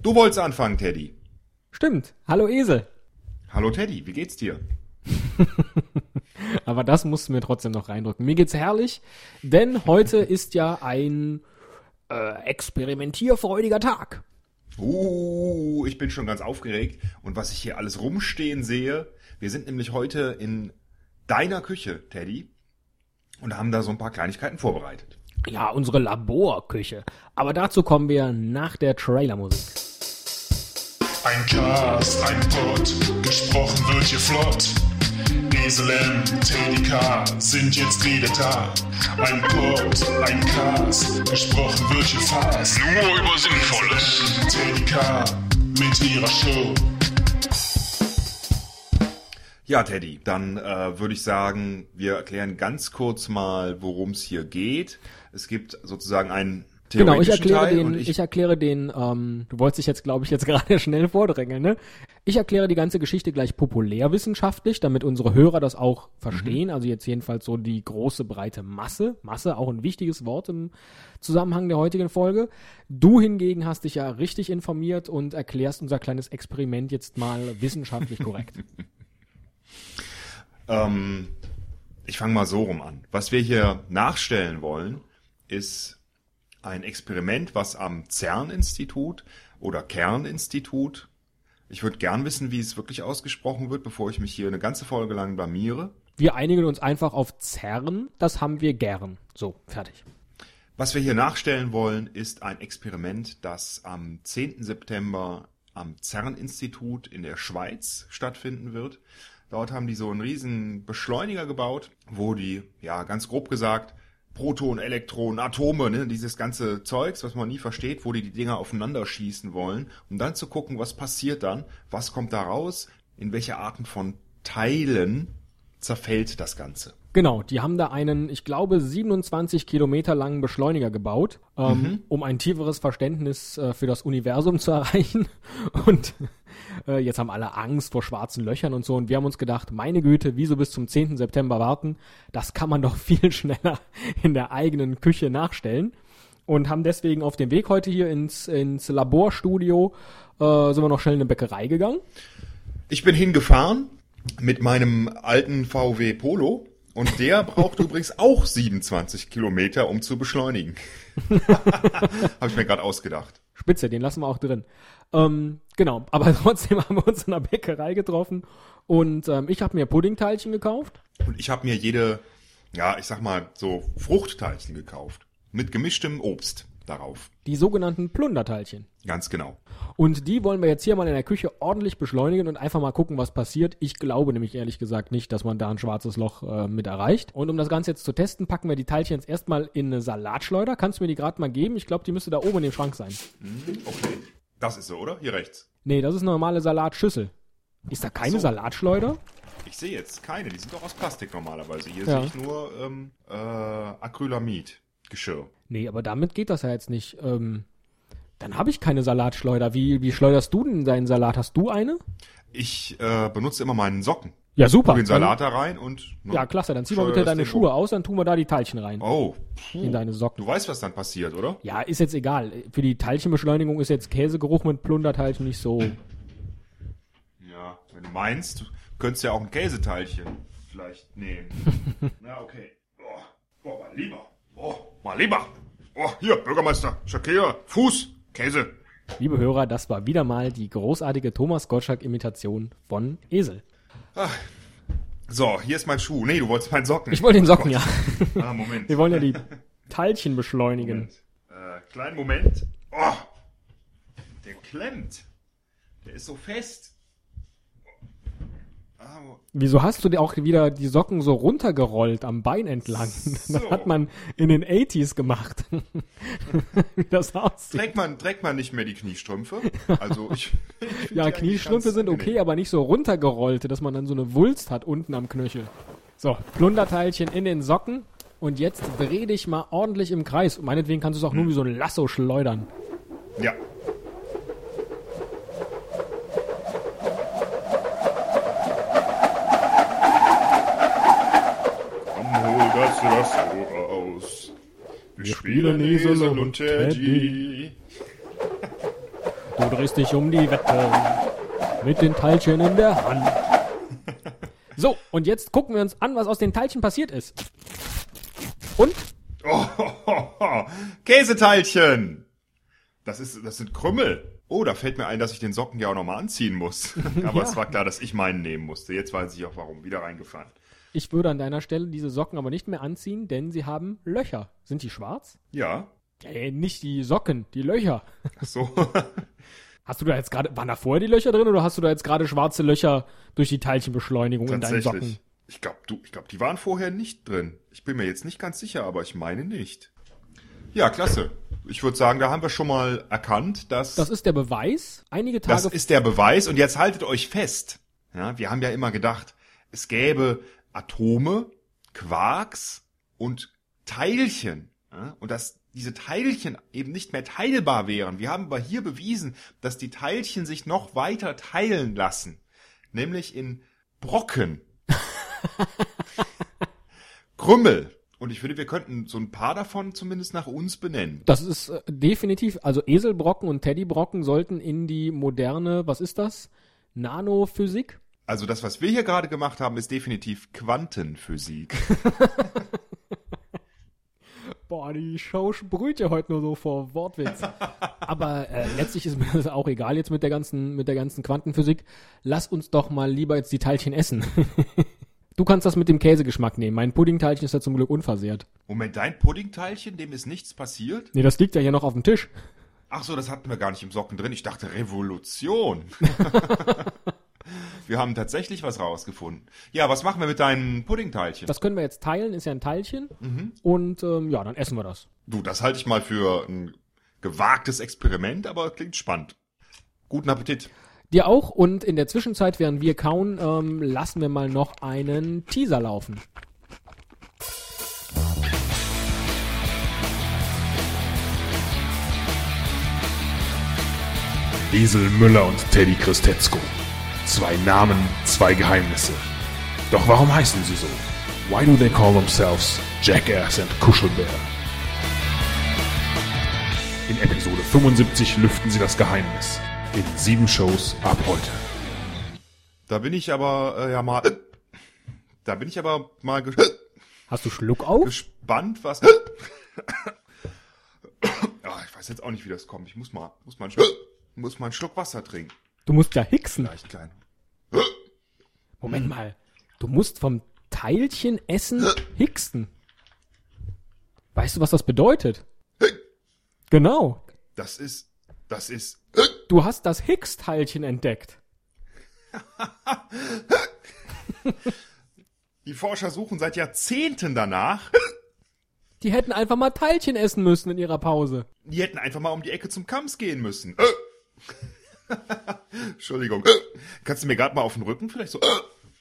Du wolltest anfangen, Teddy. Stimmt. Hallo Esel. Hallo Teddy, wie geht's dir? Aber das musst du mir trotzdem noch reindrücken. Mir geht's herrlich, denn heute ist ja ein äh, experimentierfreudiger Tag. Uh, ich bin schon ganz aufgeregt. Und was ich hier alles rumstehen sehe, wir sind nämlich heute in deiner Küche, Teddy, und haben da so ein paar Kleinigkeiten vorbereitet. Ja, unsere Laborküche. Aber dazu kommen wir nach der Trailermusik. Ein Cast, ein Pod, gesprochen wird hier flott. Esel M, Teddy K sind jetzt wieder da. Ein Pod, ein Cast, gesprochen wird hier fast. Nur über Sinnvolles. Teddy K mit ihrer Show. Ja, Teddy, dann äh, würde ich sagen, wir erklären ganz kurz mal, worum es hier geht. Es gibt sozusagen einen Genau, ich erkläre Teil den, und ich, erkläre den, ähm, du wolltest dich jetzt, glaube ich, jetzt gerade schnell vordrängeln, ne? Ich erkläre die ganze Geschichte gleich populärwissenschaftlich, damit unsere Hörer das auch verstehen. Also jetzt jedenfalls so die große, breite Masse. Masse, auch ein wichtiges Wort im Zusammenhang der heutigen Folge. Du hingegen hast dich ja richtig informiert und erklärst unser kleines Experiment jetzt mal wissenschaftlich korrekt. Ähm, ich fange mal so rum an. Was wir hier nachstellen wollen, ist ein Experiment, was am CERN-Institut oder Kern-Institut, ich würde gern wissen, wie es wirklich ausgesprochen wird, bevor ich mich hier eine ganze Folge lang blamiere. Wir einigen uns einfach auf CERN, das haben wir gern. So, fertig. Was wir hier nachstellen wollen, ist ein Experiment, das am 10. September am CERN-Institut in der Schweiz stattfinden wird. Dort haben die so einen riesen Beschleuniger gebaut, wo die, ja, ganz grob gesagt, Protonen, Elektronen, Atome, ne, dieses ganze Zeugs, was man nie versteht, wo die die Dinger aufeinander schießen wollen, um dann zu gucken, was passiert dann, was kommt da raus, in welche Arten von Teilen zerfällt das Ganze. Genau, die haben da einen, ich glaube, 27 Kilometer langen Beschleuniger gebaut, ähm, um ein tieferes Verständnis äh, für das Universum zu erreichen. Und äh, jetzt haben alle Angst vor schwarzen Löchern und so. Und wir haben uns gedacht, meine Güte, wieso bis zum 10. September warten? Das kann man doch viel schneller in der eigenen Küche nachstellen. Und haben deswegen auf dem Weg heute hier ins, ins Laborstudio, äh, sind wir noch schnell in eine Bäckerei gegangen. Ich bin hingefahren mit meinem alten VW Polo und der braucht übrigens auch 27 Kilometer, um zu beschleunigen. Habe ich mir gerade ausgedacht. Spitze, den lassen wir auch drin. Ähm, genau, aber trotzdem haben wir uns in der Bäckerei getroffen und ähm, ich habe mir Puddingteilchen gekauft. Und ich habe mir jede, ja, ich sag mal, so Fruchtteilchen gekauft. Mit gemischtem Obst darauf. Die sogenannten Plunderteilchen. Ganz genau. Und die wollen wir jetzt hier mal in der Küche ordentlich beschleunigen und einfach mal gucken, was passiert. Ich glaube nämlich ehrlich gesagt nicht, dass man da ein schwarzes Loch äh, mit erreicht. Und um das Ganze jetzt zu testen, packen wir die Teilchen jetzt erstmal in eine Salatschleuder. Kannst du mir die gerade mal geben? Ich glaube, die müsste da oben in dem Schrank sein. Okay. Das ist so, oder? Hier rechts. Nee, das ist eine normale Salatschüssel. Ist da keine so. Salatschleuder? Ich sehe jetzt keine, die sind doch aus Plastik normalerweise. Hier Ja. sehe ich nur ähm, äh, Acrylamid. Geschirr. Nee, aber damit geht das ja jetzt nicht. Ähm, dann habe ich keine Salatschleuder. Wie, wie schleuderst du denn deinen Salat? Hast du eine? Ich äh, benutze immer meinen Socken. Ja, super. Den Salat da rein und. ne, Ja, klasse. Dann zieh mal bitte deine Ding Schuhe um. aus, dann tun wir da die Teilchen rein. Oh, In deine Socken. du weißt, was dann passiert, oder? Ja, ist jetzt egal. Für die Teilchenbeschleunigung ist jetzt Käsegeruch mit Plunderteilchen nicht so. Ja, wenn du meinst, du könntest ja auch ein Käseteilchen vielleicht nehmen. Na, okay. Oh, oh, mal lieber. Oh, mal lieber. Oh, hier, Bürgermeister, Shakira, Fuß, Käse. Liebe Hörer, das war wieder mal die großartige Thomas Gottschalk-Imitation von Esel. So, hier ist mein Schuh. Nee, du wolltest meinen Socken. Ich wollte den Socken, ja. Ah, Moment. Wir wollen ja die Teilchen beschleunigen. Moment. Äh, kleinen Moment. Oh, der klemmt. Der ist so fest. Wieso hast du dir auch wieder die Socken so runtergerollt am Bein entlang? Das So. hat man in den 80s gemacht. Wie das aussieht. Trägt man, trägt man nicht mehr die Kniestrümpfe? Also ich. ich Ja, Kniestrümpfe sind okay, aber nicht so runtergerollte, dass man dann so eine Wulst hat unten am Knöchel. So, Plunderteilchen in den Socken. Und jetzt dreh dich mal ordentlich im Kreis. Meinetwegen kannst du es auch nur wie so ein Lasso schleudern. Ja. Hol das Lasso raus. Wir, spielen Esel und Teddy. Du drehst dich um die Wette mit den Teilchen in der Hand. So, und jetzt gucken wir uns an, was aus den Teilchen passiert ist. Und? Oh, ho, ho, ho. Käseteilchen! Das, ist, das sind Krümmel. Oh, da fällt mir ein, dass ich den Socken ja auch nochmal anziehen muss. Aber Ja. es war klar, dass ich meinen nehmen musste. Jetzt weiß ich auch warum. Wieder reingefallen. Ich würde an deiner Stelle diese Socken aber nicht mehr anziehen, denn sie haben Löcher. Sind die schwarz? Ja. Äh, nicht die Socken, die Löcher. Ach so. Hast du da jetzt gerade, waren da vorher die Löcher drin oder hast du da jetzt gerade schwarze Löcher durch die Teilchenbeschleunigung in deinen Socken? Tatsächlich. Ich glaube, du, ich glaube, die waren vorher nicht drin. Ich bin mir jetzt nicht ganz sicher, aber ich meine nicht. Ja, klasse. Ich würde sagen, da haben wir schon mal erkannt, dass Das ist der Beweis. Einige Tage Das ist der Beweis und jetzt haltet euch fest. Ja, wir haben ja immer gedacht, es gäbe Atome, Quarks und Teilchen. Ja, und dass diese Teilchen eben nicht mehr teilbar wären. Wir haben aber hier bewiesen, dass die Teilchen sich noch weiter teilen lassen. Nämlich in Brocken. Krümmel. Und ich finde, wir könnten so ein paar davon zumindest nach uns benennen. Das ist äh, definitiv, also Eselbrocken und Teddybrocken sollten in die moderne, was ist das? Nanophysik? Also das, was wir hier gerade gemacht haben, ist definitiv Quantenphysik. Boah, die Show sprüht ja heute nur so vor Wortwitz. Aber äh, letztlich ist mir das auch egal jetzt mit der ganzen, mit der ganzen Quantenphysik. Lass uns doch mal lieber jetzt die Teilchen essen. du kannst das mit dem Käsegeschmack nehmen. Mein Puddingteilchen ist ja zum Glück unversehrt. Moment, dein Puddingteilchen, dem ist nichts passiert? Nee, das liegt ja hier noch auf dem Tisch. Ach so, das hatten wir gar nicht im Socken drin. Ich dachte Revolution. wir haben tatsächlich was rausgefunden. Ja, was machen wir mit deinen Puddingteilchen? Das können wir jetzt teilen, ist ja ein Teilchen. Und ähm, ja, dann essen wir das. du, das halte ich mal für ein gewagtes Experiment, aber klingt spannend. Guten Appetit. Dir auch und in der Zwischenzeit, während wir kauen, ähm, lassen wir mal noch einen Teaser laufen. Esel Müller und Teddy Christetzko. Zwei Namen, zwei Geheimnisse. Doch warum heißen sie so? Why do they call themselves Jackass and Kuschelbär? In Episode 75 lüften sie das Geheimnis. In sieben Shows ab heute. Da bin ich aber äh, ja mal da bin ich aber mal ges Hast du Schluck auf? gespannt, was ah, ich weiß jetzt auch nicht, wie das kommt. Ich muss mal muss mal einen Schluck, muss mal einen Schluck Wasser trinken. Du musst ja hixen. Leicht klein. Moment mal. Du musst vom Teilchen essen hixen. Weißt du, was das bedeutet? Genau. Das ist das ist Du hast das Higgs-Teilchen entdeckt. Die Forscher suchen seit Jahrzehnten danach. Die hätten einfach mal Teilchen essen müssen in ihrer Pause. Die hätten einfach mal um die Ecke zum Kamps gehen müssen. Entschuldigung. Kannst du mir gerade mal auf den Rücken vielleicht so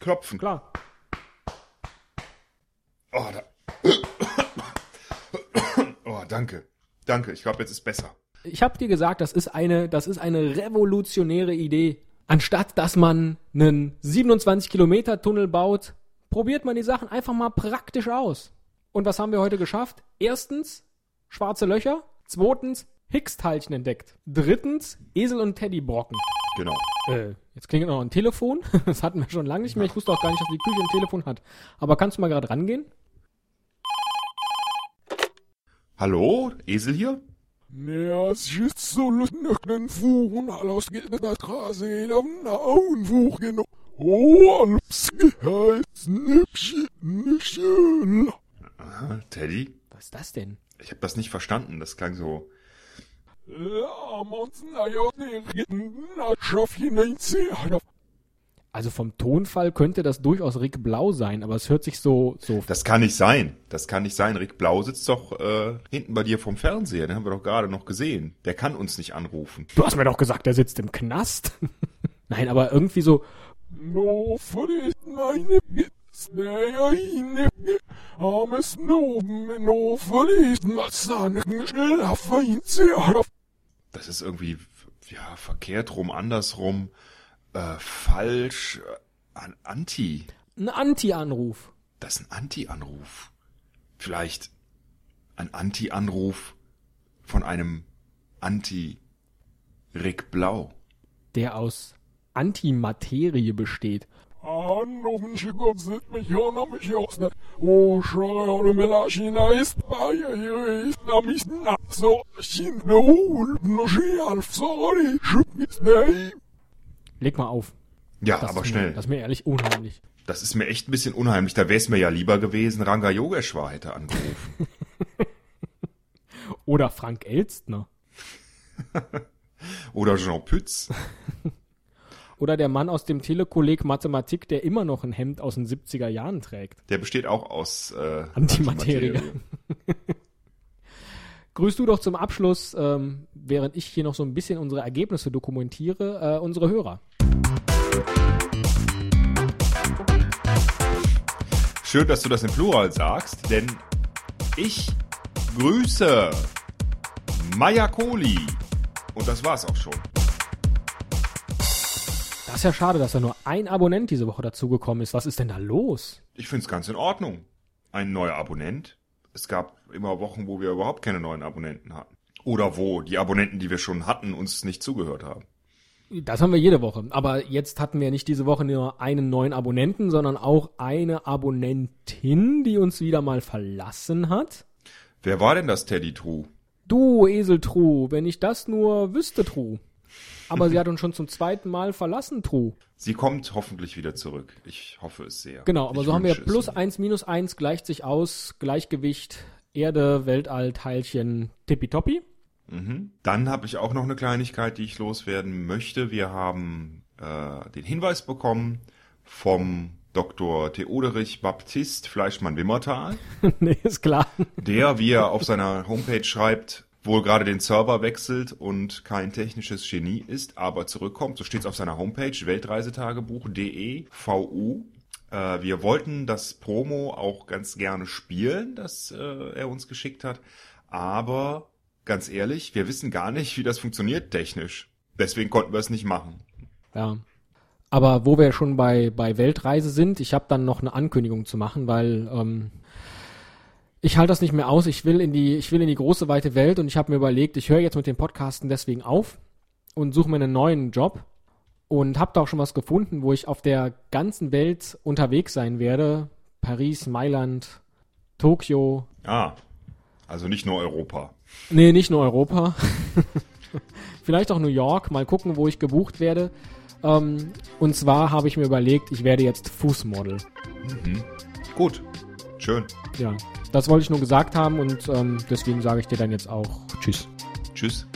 klopfen? Klar. Oh, da. Oh, danke. Danke. Ich glaube, jetzt ist besser. Ich habe dir gesagt, das ist eine, das ist eine revolutionäre Idee. Anstatt dass man einen 27 Kilometer Tunnel baut, probiert man die Sachen einfach mal praktisch aus. Und was haben wir heute geschafft? Erstens schwarze Löcher. Zweitens Higgs-Teilchen entdeckt. Drittens Esel und Teddybrocken. Genau. Äh, jetzt klingelt noch ein Telefon. Das hatten wir schon lange nicht mehr. Ich wusste auch gar nicht, dass die Küche ein Telefon hat. Aber kannst du mal gerade rangehen? Hallo? Esel hier? Ja, es ist so lustig, Fuhren, alles geht in der Straße, auf den Augenbuch genau. Oh, alles geheißen, nicht schön. Aha, Teddy? Was ist das denn? Ich habe das nicht verstanden. Das klang so. Also vom Tonfall könnte das durchaus Rick Blau sein, aber es hört sich so, so Das kann nicht sein. Das kann nicht sein. Rick Blau sitzt doch äh, hinten bei dir vom Fernseher. Den haben wir doch gerade noch gesehen. Der kann uns nicht anrufen. Du hast mir doch gesagt, er sitzt im Knast. Nein, aber irgendwie so, No, meine der armes Noben, no, verliert Matzahn, schnell auf ein sehr. Das ist irgendwie ja verkehrt rum, andersrum, äh, falsch, äh, an Anti. ein Anti-Anruf. Das ist ein Anti-Anruf. Vielleicht ein Anti-Anruf von einem Anti. Rick Blau. der aus Antimaterie besteht. Noch mich aus der O schreie Melachina ist bei ihr ist na mis na so chin no no she alf sorry Leg mal auf. Ja, Das aber ist mir, schnell. Das ist mir ehrlich unheimlich. Das ist mir echt ein bisschen unheimlich. Da wäre es mir ja lieber gewesen, Ranga Yogeshwar hätte angerufen. Oder Frank Elstner. Oder Jean Pütz. Oder der Mann aus dem Telekolleg Mathematik, der immer noch ein Hemd aus den 70er Jahren trägt. Der besteht auch aus äh, Antimaterie. Grüß du doch zum Abschluss, ähm, während ich hier noch so ein bisschen unsere Ergebnisse dokumentiere, äh, unsere Hörer. Schön, dass du das im Plural sagst, denn ich grüße Maya Kohli. Und das war's auch schon. Das ist ja schade, dass da nur ein Abonnent diese Woche dazugekommen ist. Was ist denn da los? Ich find's ganz in Ordnung. Ein neuer Abonnent. Es gab immer Wochen, wo wir überhaupt keine neuen Abonnenten hatten. Oder wo die Abonnenten, die wir schon hatten, uns nicht zugehört haben. Das haben wir jede Woche. Aber jetzt hatten wir nicht diese Woche nur einen neuen Abonnenten, sondern auch eine Abonnentin, die uns wieder mal verlassen hat. Wer war denn das Teddy True? Du, Esel True, wenn ich das nur wüsste, True. Aber sie hat uns schon zum zweiten Mal verlassen, True. Sie kommt hoffentlich wieder zurück. Ich hoffe es sehr. Genau, aber ich so haben wir plus eins, minus eins gleicht sich aus, Gleichgewicht, Erde, Weltall, Teilchen, tippitoppi. Dann habe ich auch noch eine Kleinigkeit, die ich loswerden möchte. Wir haben äh, den Hinweis bekommen vom Dr. Theoderich Baptist Fleischmann-Wimmertal, nee, ist klar. der, wie er auf seiner Homepage schreibt, wohl gerade den Server wechselt und kein technisches Genie ist, aber zurückkommt. So steht es auf seiner Homepage weltreisetagebuch.de VU. Äh, wir wollten das Promo auch ganz gerne spielen, das äh, er uns geschickt hat, aber ganz ehrlich, wir wissen gar nicht, wie das funktioniert technisch. Deswegen konnten wir es nicht machen. Ja. Aber wo wir schon bei, bei Weltreise sind, ich habe dann noch eine Ankündigung zu machen, weil ähm, ich halte das nicht mehr aus. Ich will in die, ich will in die große weite Welt und ich habe mir überlegt, ich höre jetzt mit dem Podcasten deswegen auf und suche mir einen neuen Job und habe da auch schon was gefunden, wo ich auf der ganzen Welt unterwegs sein werde. Paris, Mailand, Tokio, Ah, also nicht nur Europa. Nee, nicht nur Europa. Vielleicht auch New York. Mal gucken, wo ich gebucht werde. Ähm, und zwar habe ich mir überlegt, ich werde jetzt Fußmodel. Gut, schön. Ja, das wollte ich nur gesagt haben und ähm, deswegen sage ich dir dann jetzt auch Tschüss. Tschüss.